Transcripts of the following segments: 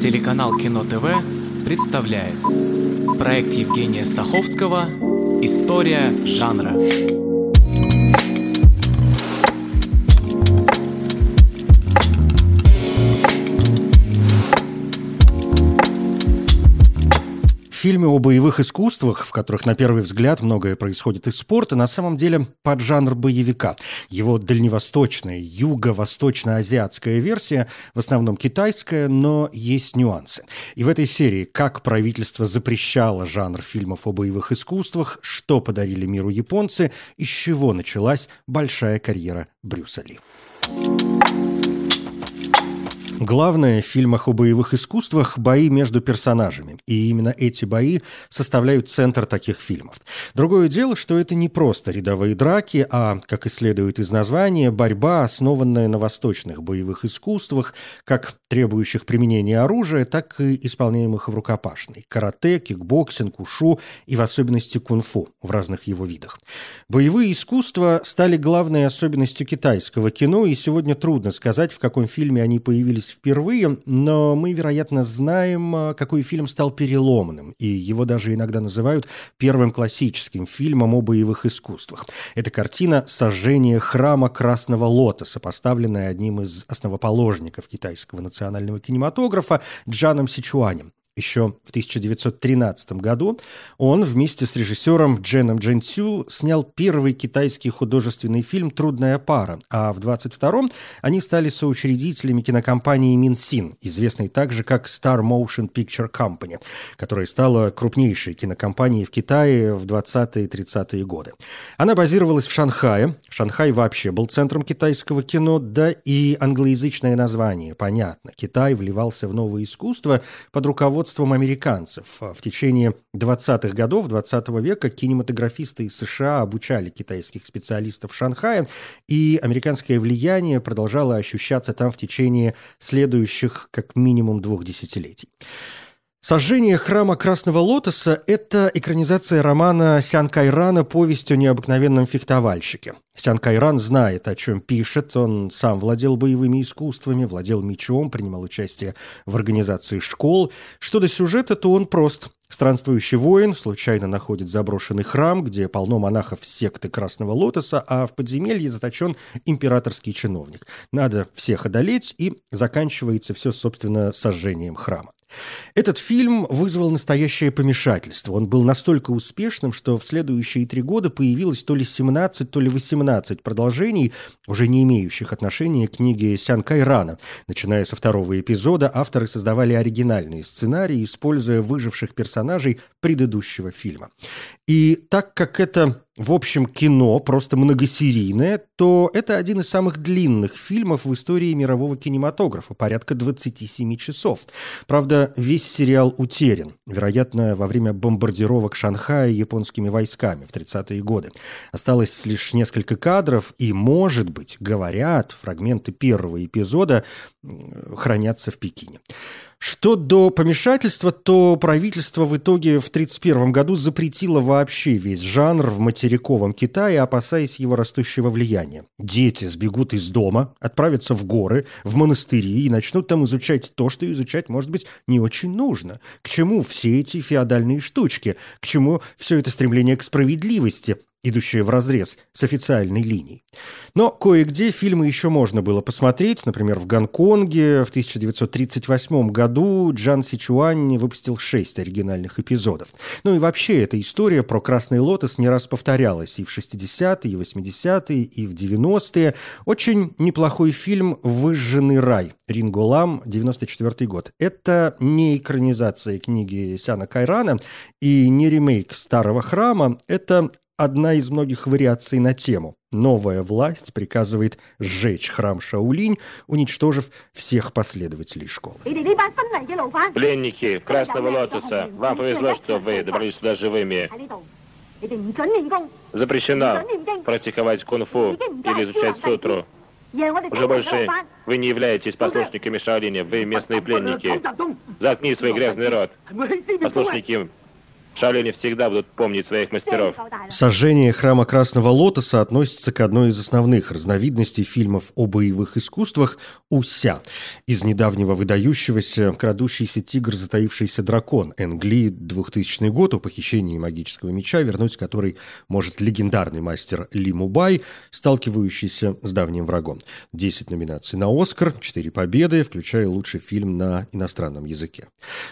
Телеканал Кино ТВ представляет проект Евгения Стаховского «История жанра». Фильме о боевых искусствах, в которых на первый взгляд многое происходит из спорта, на самом деле под жанр боевика. Его дальневосточная, юго-восточно-азиатская версия, в основном китайская, но есть нюансы. И в этой серии «Как правительство запрещало жанр фильмов о боевых искусствах», «Что подарили миру японцы», из чего началась большая карьера Брюса Ли. Главное в фильмах о боевых искусствах – бои между персонажами. И именно эти бои составляют центр таких фильмов. Другое дело, что это не просто рядовые драки, а, как и следует из названия, борьба, основанная на восточных боевых искусствах, как требующих применения оружия, так и исполняемых в рукопашной – карате, кикбоксинг, ушу и в особенности кунг-фу в разных его видах. Боевые искусства стали главной особенностью китайского кино, и сегодня трудно сказать, в каком фильме они появились появились впервые, но мы, вероятно, знаем, а, какой фильм стал переломным, и его даже иногда называют первым классическим фильмом о боевых искусствах. Это картина «Сожжение храма Красного Лотоса», поставленная одним из основоположников китайского национального кинематографа Джаном Сичуанем. Еще в 1913 году он вместе с режиссером Дженом Джентю снял первый китайский художественный фильм «Трудная пара», а в 22-м они стали соучредителями кинокомпании «Минсин», известной также как Star Motion Picture Company, которая стала крупнейшей кинокомпанией в Китае в 20-е и 30-е годы. Она базировалась в Шанхае. Шанхай вообще был центром китайского кино, да и англоязычное название, понятно. Китай вливался в новое искусство под руководством руководством американцев. В течение 20-х годов 20 -го века кинематографисты из США обучали китайских специалистов в Шанхае, и американское влияние продолжало ощущаться там в течение следующих как минимум двух десятилетий. «Сожжение храма Красного Лотоса» – это экранизация романа Сян Кайрана «Повесть о необыкновенном фехтовальщике». Сян Кайран знает, о чем пишет. Он сам владел боевыми искусствами, владел мечом, принимал участие в организации школ. Что до сюжета, то он прост. Странствующий воин случайно находит заброшенный храм, где полно монахов секты Красного Лотоса, а в подземелье заточен императорский чиновник. Надо всех одолеть, и заканчивается все, собственно, сожжением храма. Этот фильм вызвал настоящее помешательство. Он был настолько успешным, что в следующие три года появилось то ли 17, то ли 18 продолжений, уже не имеющих отношения к книге Сян Кайрана. Начиная со второго эпизода, авторы создавали оригинальные сценарии, используя выживших персонажей предыдущего фильма. И так как это в общем, кино просто многосерийное, то это один из самых длинных фильмов в истории мирового кинематографа, порядка 27 часов. Правда, весь сериал утерян, вероятно, во время бомбардировок Шанхая японскими войсками в 30-е годы. Осталось лишь несколько кадров, и, может быть, говорят, фрагменты первого эпизода хранятся в Пекине. Что до помешательства, то правительство в итоге в 1931 году запретило вообще весь жанр в материковом Китае, опасаясь его растущего влияния. Дети сбегут из дома, отправятся в горы, в монастыри и начнут там изучать то, что изучать, может быть, не очень нужно. К чему все эти феодальные штучки? К чему все это стремление к справедливости? Идущая вразрез с официальной линией. Но кое-где фильмы еще можно было посмотреть. Например, в Гонконге в 1938 году Джан Сичуань выпустил шесть оригинальных эпизодов. Ну и вообще, эта история про «Красный лотос» не раз повторялась и в 60-е, и в 80-е, и в 90-е. Очень неплохой фильм «Выжженный рай» Ринго Лам, 94 год. Это не экранизация книги Сяна Кайрана и не ремейк «Старого храма». Это одна из многих вариаций на тему. Новая власть приказывает сжечь храм Шаулинь, уничтожив всех последователей школы. Пленники Красного Лотоса, вам повезло, что вы добрались сюда живыми. Запрещено практиковать кунг-фу или изучать сутру. Уже больше вы не являетесь послушниками Шаолиня, вы местные пленники. Заткни свой грязный рот. Послушники Шаолини всегда будут помнить своих мастеров. Сожжение храма Красного Лотоса относится к одной из основных разновидностей фильмов о боевых искусствах «Уся». Из недавнего выдающегося «Крадущийся тигр, затаившийся дракон» Энгли 2000 год о похищении магического меча, вернуть который может легендарный мастер Ли Мубай, сталкивающийся с давним врагом. 10 номинаций на «Оскар», 4 победы, включая лучший фильм на иностранном языке.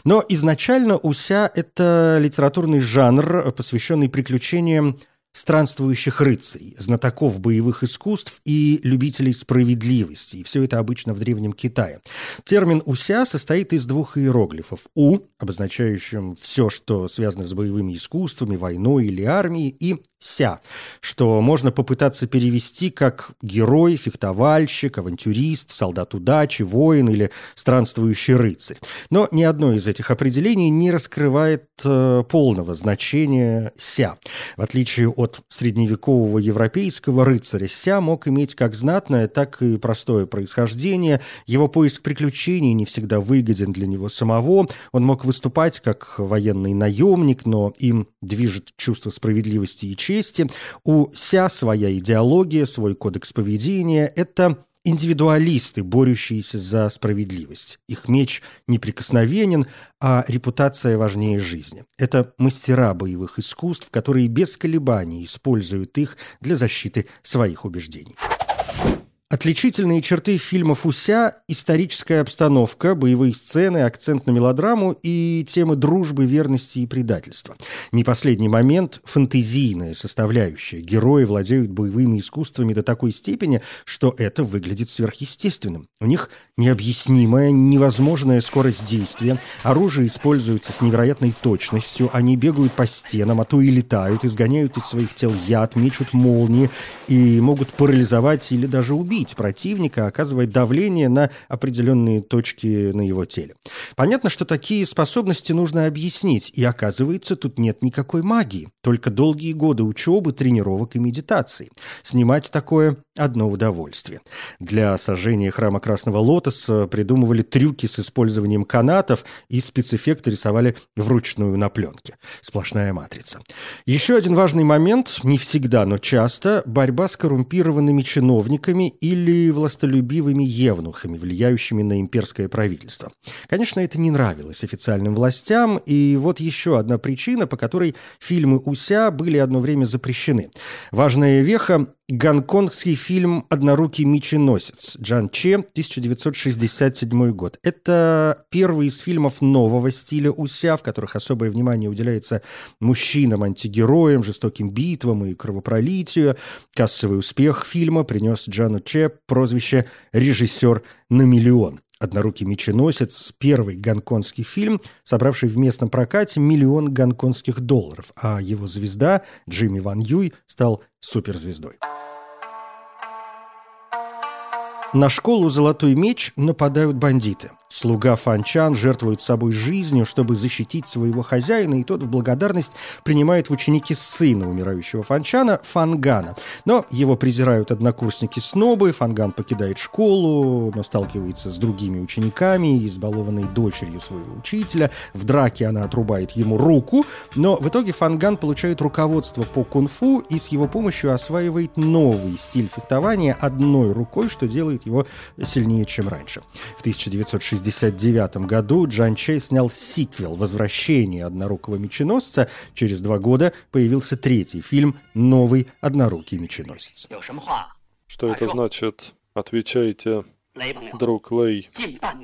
Но изначально «Уся» — это литература литературный жанр, посвященный приключениям странствующих рыцарей, знатоков боевых искусств и любителей справедливости. И все это обычно в Древнем Китае. Термин «уся» состоит из двух иероглифов. «У», обозначающим все, что связано с боевыми искусствами, войной или армией, и «ся», что можно попытаться перевести как герой, фехтовальщик, авантюрист, солдат удачи, воин или странствующий рыцарь. Но ни одно из этих определений не раскрывает э, полного значения «ся». В отличие от средневекового европейского рыцаря, «ся» мог иметь как знатное, так и простое происхождение. Его поиск приключений не всегда выгоден для него самого. Он мог выступать как военный наемник, но им движет чувство справедливости и чести. У Ся своя идеология, свой кодекс поведения. Это индивидуалисты, борющиеся за справедливость. Их меч неприкосновенен, а репутация важнее жизни. Это мастера боевых искусств, которые без колебаний используют их для защиты своих убеждений. Отличительные черты фильмов «Уся» – историческая обстановка, боевые сцены, акцент на мелодраму и темы дружбы, верности и предательства. Не последний момент – фантазийная составляющая. Герои владеют боевыми искусствами до такой степени, что это выглядит сверхъестественным. У них необъяснимая, невозможная скорость действия, оружие используется с невероятной точностью, они бегают по стенам, а то и летают, изгоняют из своих тел яд, мечут молнии и могут парализовать или даже убить убить противника, оказывать давление на определенные точки на его теле. Понятно, что такие способности нужно объяснить, и оказывается, тут нет никакой магии, только долгие годы учебы, тренировок и медитации. Снимать такое – одно удовольствие. Для сожжения храма Красного Лотоса придумывали трюки с использованием канатов и спецэффекты рисовали вручную на пленке. Сплошная матрица. Еще один важный момент, не всегда, но часто – борьба с коррумпированными чиновниками или властолюбивыми евнухами, влияющими на имперское правительство. Конечно, это не нравилось официальным властям, и вот еще одна причина, по которой фильмы Уся были одно время запрещены. Важная веха Гонконгский фильм «Однорукий меченосец» Джан Че, 1967 год. Это первый из фильмов нового стиля Уся, в которых особое внимание уделяется мужчинам-антигероям, жестоким битвам и кровопролитию. Кассовый успех фильма принес Джану Че прозвище «Режиссер на миллион». «Однорукий меченосец» — первый гонконгский фильм, собравший в местном прокате миллион гонконгских долларов, а его звезда Джимми Ван Юй стал суперзвездой. На школу «Золотой меч» нападают бандиты – Слуга Фанчан жертвует собой жизнью, чтобы защитить своего хозяина, и тот в благодарность принимает в ученики сына умирающего Фанчана, Фангана. Но его презирают однокурсники-снобы, Фанган покидает школу, но сталкивается с другими учениками, избалованной дочерью своего учителя. В драке она отрубает ему руку, но в итоге Фанган получает руководство по кунг-фу и с его помощью осваивает новый стиль фехтования одной рукой, что делает его сильнее, чем раньше. В 1960 1969 году Джан Чей снял сиквел «Возвращение однорукого меченосца». Через два года появился третий фильм «Новый однорукий меченосец». Что это значит? Отвечайте, друг Лэй.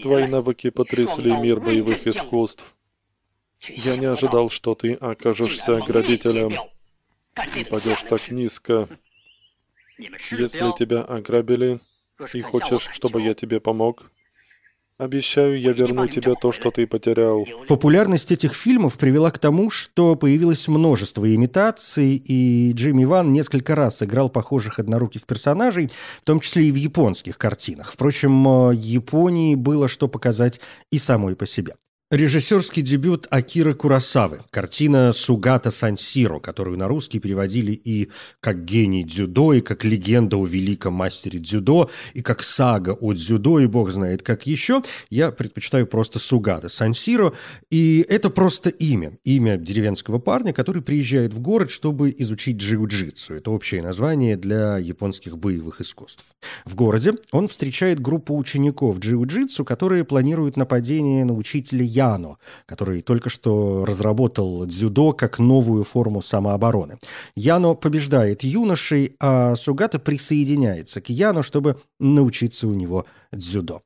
Твои навыки потрясли мир боевых искусств. Я не ожидал, что ты окажешься грабителем и пойдешь так низко. Если тебя ограбили и хочешь, чтобы я тебе помог, Обещаю, я верну тебе то, что ты потерял. Популярность этих фильмов привела к тому, что появилось множество имитаций, и Джимми Ван несколько раз играл похожих одноруких персонажей, в том числе и в японских картинах. Впрочем, Японии было что показать и самой по себе. Режиссерский дебют Акиры Курасавы. Картина «Сугата Сансиро», которую на русский переводили и как «Гений дзюдо», и как «Легенда о великом мастере дзюдо», и как «Сага о дзюдо», и бог знает как еще. Я предпочитаю просто «Сугата Сансиро». И это просто имя. Имя деревенского парня, который приезжает в город, чтобы изучить джиу-джитсу. Это общее название для японских боевых искусств. В городе он встречает группу учеников джиу-джитсу, которые планируют нападение на учителя Яно, который только что разработал дзюдо как новую форму самообороны. Яно побеждает юношей, а Сугата присоединяется к Яно, чтобы научиться у него дзюдо.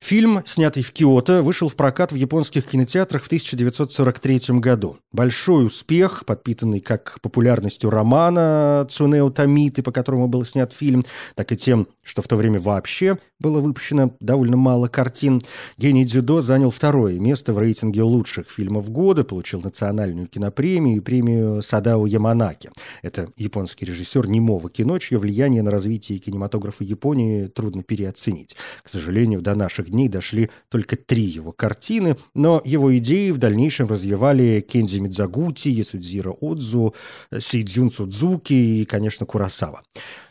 Фильм, снятый в Киото, вышел в прокат в японских кинотеатрах в 1943 году. Большой успех, подпитанный как популярностью романа Цунео Тамиты, по которому был снят фильм, так и тем, что в то время вообще было выпущено довольно мало картин. Гений дзюдо занял второе место в рейтинге лучших фильмов года, получил национальную кинопремию и премию Садао Яманаки. Это японский режиссер немого кино, чье влияние на развитие кинематографа Японии трудно переоценить. К сожалению, до наших дней дошли только три его картины, но его идеи в дальнейшем развивали Кензи Мидзагути, Ясудзира Отзу, Сейдзюн Судзуки и, конечно, Курасава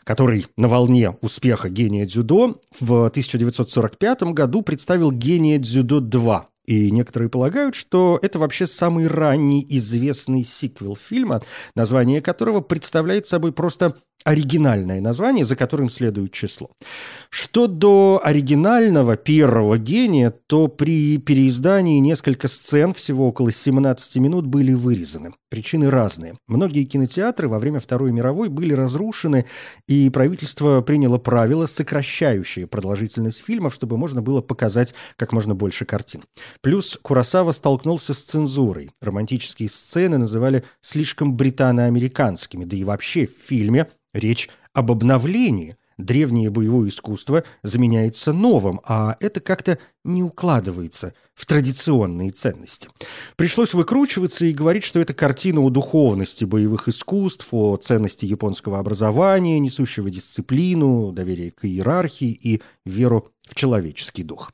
который на волне успеха «Гения дзюдо» в 1945 году представил «Гения дзюдо 2», и некоторые полагают, что это вообще самый ранний известный сиквел фильма, название которого представляет собой просто оригинальное название, за которым следует число. Что до оригинального первого гения, то при переиздании несколько сцен, всего около 17 минут, были вырезаны. Причины разные. Многие кинотеатры во время Второй мировой были разрушены, и правительство приняло правила, сокращающие продолжительность фильмов, чтобы можно было показать как можно больше картин. Плюс Курасава столкнулся с цензурой. Романтические сцены называли слишком британо-американскими, да и вообще в фильме Речь об обновлении. Древнее боевое искусство заменяется новым, а это как-то не укладывается в традиционные ценности. Пришлось выкручиваться и говорить, что это картина о духовности боевых искусств, о ценности японского образования, несущего дисциплину, доверие к иерархии и веру в человеческий дух.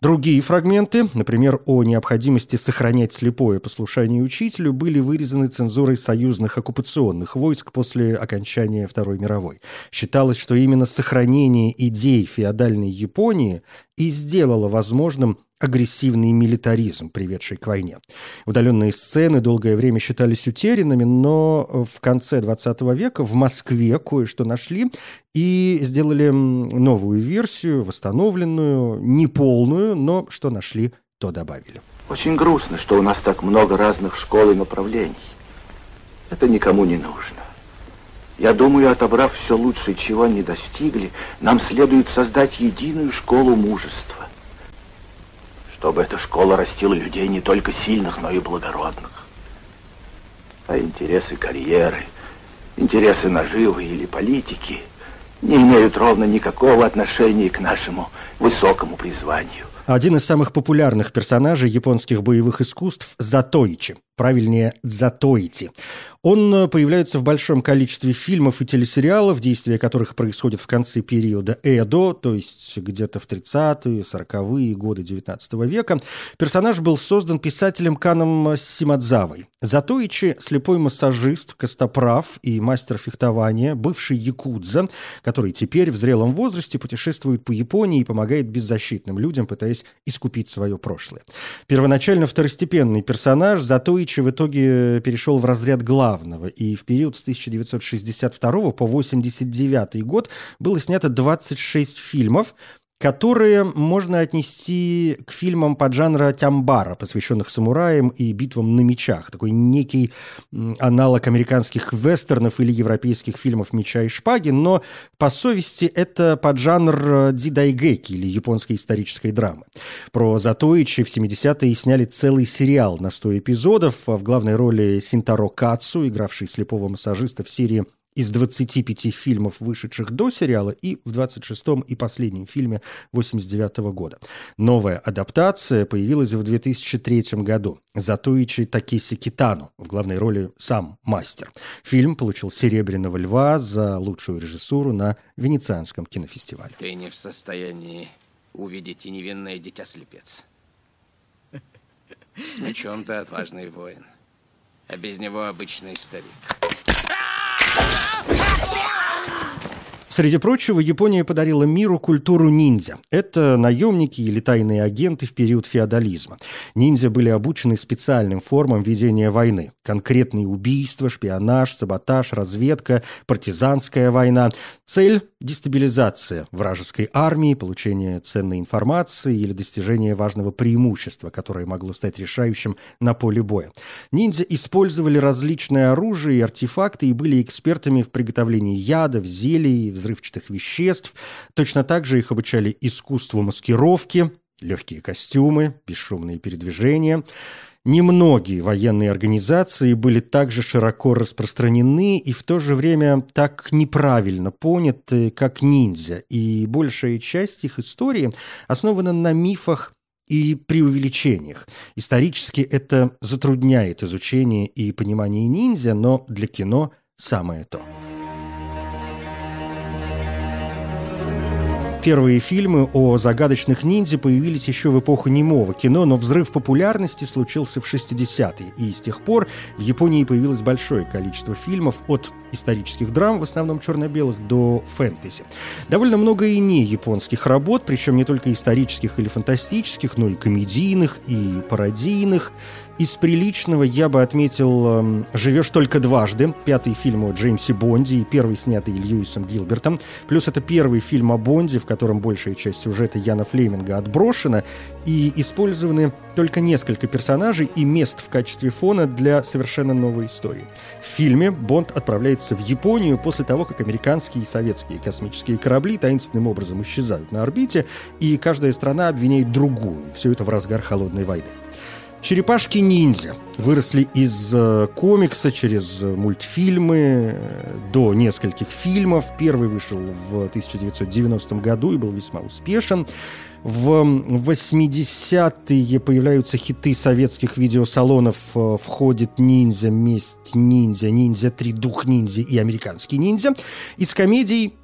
Другие фрагменты, например, о необходимости сохранять слепое послушание учителю, были вырезаны цензурой союзных оккупационных войск после окончания Второй мировой. Считалось, что именно сохранение идей феодальной Японии и сделало возможным агрессивный милитаризм, приведший к войне. Удаленные сцены долгое время считались утерянными, но в конце 20 века в Москве кое-что нашли и сделали новую версию, восстановленную, неполную, но что нашли, то добавили. Очень грустно, что у нас так много разных школ и направлений. Это никому не нужно. Я думаю, отобрав все лучшее, чего они достигли, нам следует создать единую школу мужества чтобы эта школа растила людей не только сильных, но и благородных. А интересы карьеры, интересы наживы или политики не имеют ровно никакого отношения к нашему высокому призванию. Один из самых популярных персонажей японских боевых искусств – Затоичи правильнее «затоите». Он э, появляется в большом количестве фильмов и телесериалов, действия которых происходят в конце периода Эдо, то есть где-то в 30-е, 40-е годы 19 века. Персонаж был создан писателем Каном Симадзавой. Затоичи – слепой массажист, костоправ и мастер фехтования, бывший якудза, который теперь в зрелом возрасте путешествует по Японии и помогает беззащитным людям, пытаясь искупить свое прошлое. Первоначально второстепенный персонаж Затоичи Ильич в итоге перешел в разряд главного, и в период с 1962 по 1989 год было снято 26 фильмов, которые можно отнести к фильмам поджанра тямбара, посвященных самураям и битвам на мечах. Такой некий аналог американских вестернов или европейских фильмов «Меча и шпаги», но по совести это поджанр дидайгеки или японской исторической драмы. Про Затоичи в 70-е сняли целый сериал на 100 эпизодов, а в главной роли Синтаро Кацу, игравший слепого массажиста в серии из 25 фильмов, вышедших до сериала, и в 26-м и последнем фильме 89 -го года. Новая адаптация появилась в 2003 году. Затуичи Такиси Китану, в главной роли сам мастер. Фильм получил «Серебряного льва» за лучшую режиссуру на Венецианском кинофестивале. Ты не в состоянии увидеть и невинное дитя-слепец. С мечом ты отважный воин, а без него обычный старик. Ah! Среди прочего, Япония подарила миру культуру ниндзя. Это наемники или тайные агенты в период феодализма. Ниндзя были обучены специальным формам ведения войны. Конкретные убийства, шпионаж, саботаж, разведка, партизанская война. Цель – дестабилизация вражеской армии, получение ценной информации или достижение важного преимущества, которое могло стать решающим на поле боя. Ниндзя использовали различные оружие и артефакты и были экспертами в приготовлении ядов, зелий, взрывчатых веществ. Точно так же их обучали искусству маскировки, легкие костюмы, бесшумные передвижения. Немногие военные организации были также широко распространены и в то же время так неправильно поняты, как ниндзя, и большая часть их истории основана на мифах и преувеличениях. Исторически это затрудняет изучение и понимание ниндзя, но для кино самое то. Первые фильмы о загадочных ниндзя появились еще в эпоху немого кино, но взрыв популярности случился в 60-е, и с тех пор в Японии появилось большое количество фильмов от исторических драм, в основном черно-белых, до фэнтези. Довольно много и не японских работ, причем не только исторических или фантастических, но и комедийных, и пародийных. Из приличного я бы отметил эм, «Живешь только дважды», пятый фильм о Джеймсе Бонде и первый снятый Льюисом Гилбертом. Плюс это первый фильм о Бонде, в котором большая часть сюжета Яна Флеминга отброшена, и использованы только несколько персонажей и мест в качестве фона для совершенно новой истории. В фильме Бонд отправляется в Японию после того, как американские и советские космические корабли таинственным образом исчезают на орбите, и каждая страна обвиняет другую. Все это в разгар холодной войны. Черепашки-ниндзя выросли из э, комикса через мультфильмы э, до нескольких фильмов. Первый вышел в 1990 году и был весьма успешен. В 80-е появляются хиты советских видеосалонов э, «Входит ниндзя», «Месть ниндзя», «Ниндзя 3», «Дух ниндзя» и «Американский ниндзя». Из комедий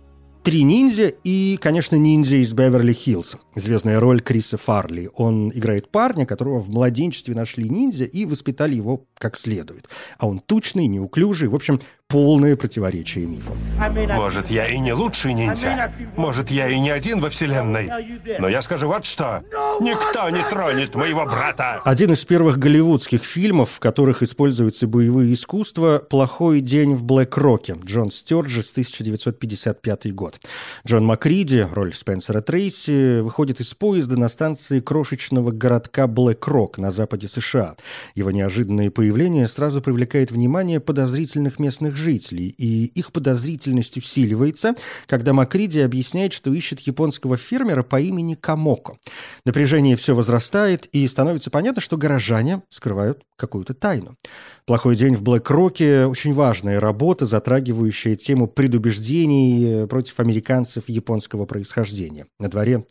Три ниндзя и, конечно, ниндзя из Беверли-Хиллз. Звездная роль Криса Фарли. Он играет парня, которого в младенчестве нашли ниндзя и воспитали его как следует. А он тучный, неуклюжий, в общем, полное противоречие мифам. Может, я и не лучший ниндзя. Может, я и не один во Вселенной. Но я скажу вот что. Никто не тронет моего брата. Один из первых голливудских фильмов, в которых используются боевые искусства «Плохой день в Блэк-Роке» Джон Стёрджес, 1955 год. Джон Макриди, роль Спенсера Трейси, выходит из поезда на станции крошечного городка Блэк-Рок на западе США. Его неожиданное появление сразу привлекает внимание подозрительных местных жителей, и их подозрительность усиливается, когда Макриди объясняет, что ищет японского фермера по имени Камоко. Напряжение все возрастает, и становится понятно, что горожане скрывают какую-то тайну. «Плохой день в Блэк-Роке» — очень важная работа, затрагивающая тему предубеждений против американцев японского происхождения. На дворе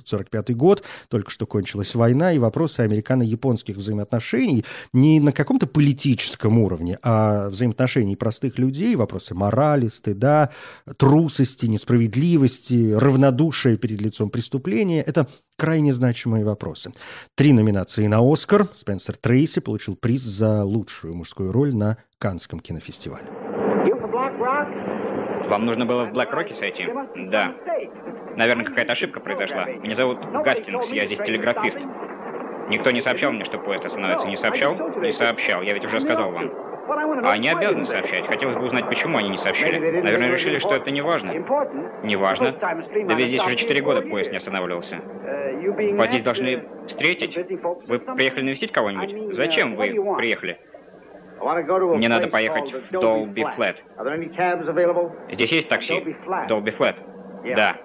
1945 год, только что кончилась война, и вопросы американо-японских взаимоотношений не на каком-то политическом уровне, а взаимоотношений простых людей, вопросы морали, стыда, трусости, несправедливости, равнодушия перед лицом преступления – это крайне значимые вопросы. Три номинации на «Оскар». Спенсер Трейси получил приз за лучшую мужскую роль на Канском кинофестивале. Вам нужно было в Блэк-Роке сойти? Да. Наверное, какая-то ошибка произошла. Меня зовут Гастингс, я здесь телеграфист. Никто не сообщал мне, что поезд остановится. Не сообщал? Не сообщал. Я ведь уже сказал вам. А они обязаны сообщать. Хотелось бы узнать, почему они не сообщили. Наверное, решили, что это не важно. Не важно. Да ведь здесь уже четыре года поезд не останавливался. Вас здесь должны встретить. Вы приехали навестить кого-нибудь? Зачем вы приехали? Мне надо поехать в Долби Флет. Здесь есть такси? Долби Флет? Да.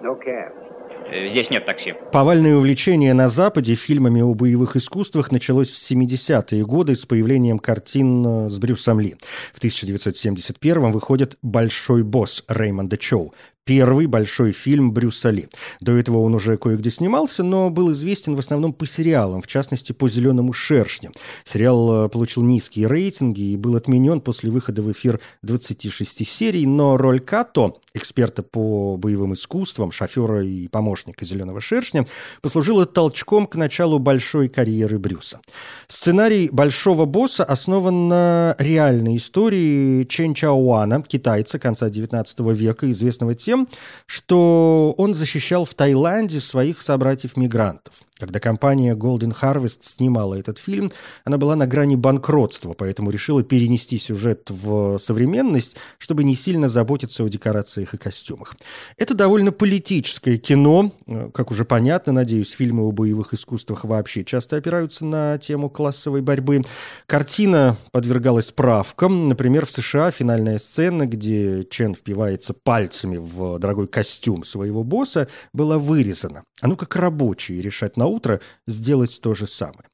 Э, здесь нет такси. Повальное увлечение на Западе фильмами о боевых искусствах началось в 70-е годы с появлением картин э, с Брюсом Ли. В 1971-м выходит «Большой босс» Реймонда Чоу. Первый большой фильм Брюса Ли. До этого он уже кое-где снимался, но был известен в основном по сериалам, в частности, по «Зеленому шершню». Сериал э, получил низкие рейтинги и был отменен после выхода в эфир 26 серий, но роль Като, эксперта по боевым искусствам, шофера и помощника «Зеленого шершня», послужила толчком к началу большой карьеры Брюса. Сценарий «Большого босса» основан на реальной истории Чен Чауана, китайца конца XIX века, известного тем, тем, что он защищал в Таиланде своих собратьев-мигрантов. Когда компания Golden Harvest снимала этот фильм, она была на грани банкротства, поэтому решила перенести сюжет в современность, чтобы не сильно заботиться о декорациях и костюмах. Это довольно политическое кино, как уже понятно, надеюсь, фильмы о боевых искусствах вообще часто опираются на тему классовой борьбы. Картина подвергалась правкам, например, в США финальная сцена, где Чен впивается пальцами в дорогой костюм своего босса, была вырезана. А ну как рабочие решать на утро сделать то же самое.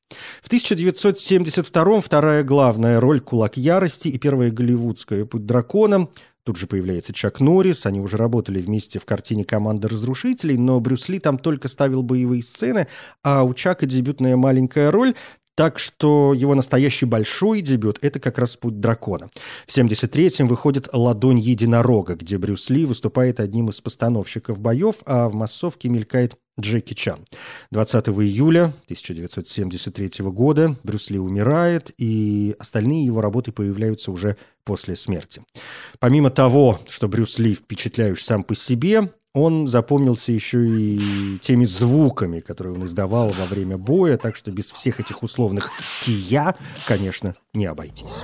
В 1972-м вторая главная роль «Кулак ярости» и первая голливудская «Путь дракона» Тут же появляется Чак Норрис, они уже работали вместе в картине «Команда разрушителей», но Брюс Ли там только ставил боевые сцены, а у Чака дебютная маленькая роль, так что его настоящий большой дебют – это как раз «Путь дракона». В 73-м выходит «Ладонь единорога», где Брюс Ли выступает одним из постановщиков боев, а в массовке мелькает Джеки Чан. 20 июля 1973 года Брюс Ли умирает, и остальные его работы появляются уже после смерти. Помимо того, что Брюс Ли впечатляющий сам по себе, он запомнился еще и теми звуками, которые он издавал во время боя, так что без всех этих условных «кия», конечно, не обойтись.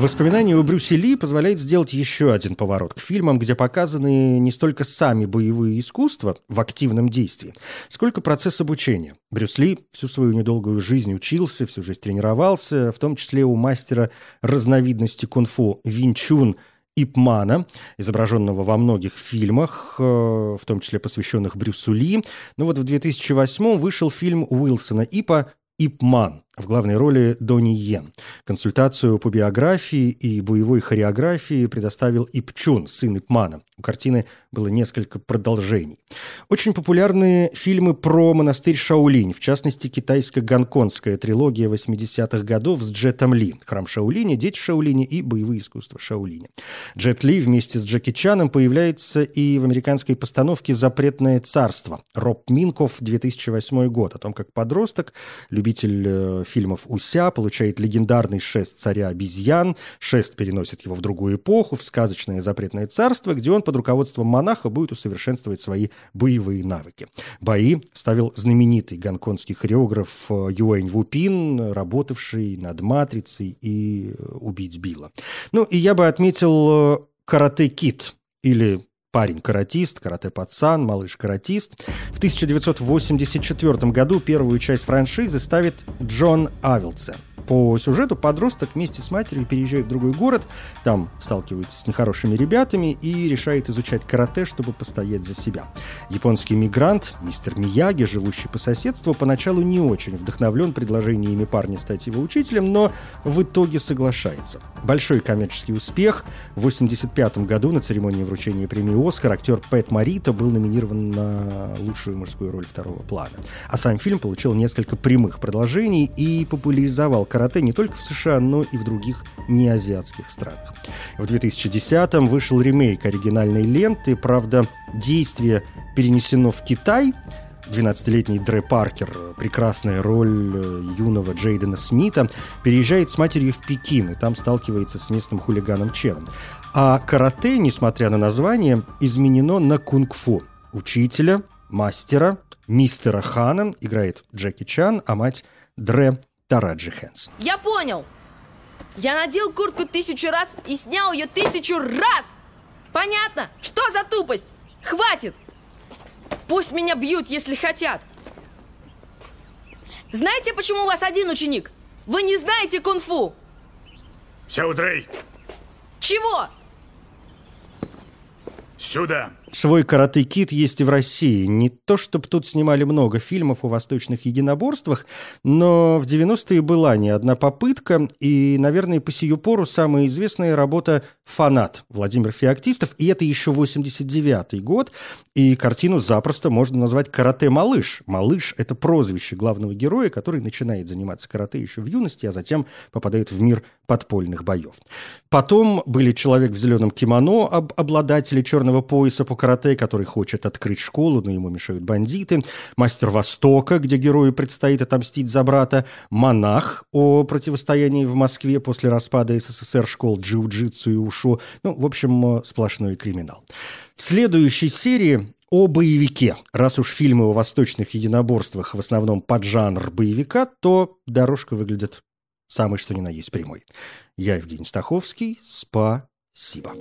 Воспоминания о Брюсе Ли позволяет сделать еще один поворот к фильмам, где показаны не столько сами боевые искусства в активном действии, сколько процесс обучения. Брюс Ли всю свою недолгую жизнь учился, всю жизнь тренировался, в том числе у мастера разновидности кунг-фу Винчун Ипмана, изображенного во многих фильмах, э, в том числе посвященных Брюсу Ли. Но вот в 2008 вышел фильм Уилсона Ипа «Ипман», в главной роли Дони Йен. Консультацию по биографии и боевой хореографии предоставил Ипчун, сын Ипмана. У картины было несколько продолжений. Очень популярные фильмы про монастырь Шаолинь, в частности, китайско-гонконгская трилогия 80-х годов с Джетом Ли, храм Шаолиня, дети Шаолиня и боевые искусства Шаолиня. Джет Ли вместе с Джеки Чаном появляется и в американской постановке «Запретное царство» Роб Минков, 2008 год, о том, как подросток, любитель э, фильмов «Уся» получает легендарный шест царя обезьян. Шест переносит его в другую эпоху, в сказочное запретное царство, где он под руководством монаха будет усовершенствовать свои боевые навыки. Бои ставил знаменитый гонконгский хореограф э, Юэнь Вупин, работавший над «Матрицей» и э, «Убить Билла». Ну, и я бы отметил э, «Карате Кит» или парень-каратист, карате-пацан, малыш-каратист. В 1984 году первую часть франшизы ставит Джон Авилдсен. По сюжету подросток вместе с матерью переезжает в другой город, там сталкивается с нехорошими ребятами и решает изучать карате, чтобы постоять за себя. Японский мигрант, мистер Мияги, живущий по соседству, поначалу не очень вдохновлен предложениями парня стать его учителем, но в итоге соглашается. Большой коммерческий успех. В 1985 году на церемонии вручения премии «Оскар» актер Пэт Марита был номинирован на лучшую мужскую роль второго плана. А сам фильм получил несколько прямых продолжений и популяризовал карате не только в США, но и в других неазиатских странах. В 2010-м вышел ремейк оригинальной ленты, правда, действие перенесено в Китай, 12-летний Дре Паркер, прекрасная роль э, юного Джейдена Смита, переезжает с матерью в Пекин и там сталкивается с местным хулиганом Ченом. А карате, несмотря на название, изменено на кунг-фу. Учителя, мастера, мистера Хана играет Джеки Чан, а мать Дре Тараджи Хэнсон. Я понял. Я надел куртку тысячу раз и снял ее тысячу раз. Понятно? Что за тупость? Хватит! Пусть меня бьют, если хотят. Знаете, почему у вас один ученик? Вы не знаете кунг-фу. Сяудрей. Чего? Сюда. Свой «Карате-кит» есть и в России. Не то, чтобы тут снимали много фильмов о восточных единоборствах, но в 90-е была не одна попытка, и, наверное, по сию пору самая известная работа «Фанат» Владимир Феоктистов, и это еще 89-й год, и картину запросто можно назвать «Карате-малыш». «Малыш» — это прозвище главного героя, который начинает заниматься карате еще в юности, а затем попадает в мир подпольных боев. Потом были «Человек в зеленом кимоно», об обладателе черного пояса по карате, который хочет открыть школу, но ему мешают бандиты, «Мастер Востока», где герою предстоит отомстить за брата, «Монах» о противостоянии в Москве после распада СССР школ джиу-джитсу и ушу. Ну, в общем, сплошной криминал. В следующей серии о боевике. Раз уж фильмы о восточных единоборствах в основном под жанр боевика, то дорожка выглядит самый что ни на есть прямой. Я Евгений Стаховский. Спасибо.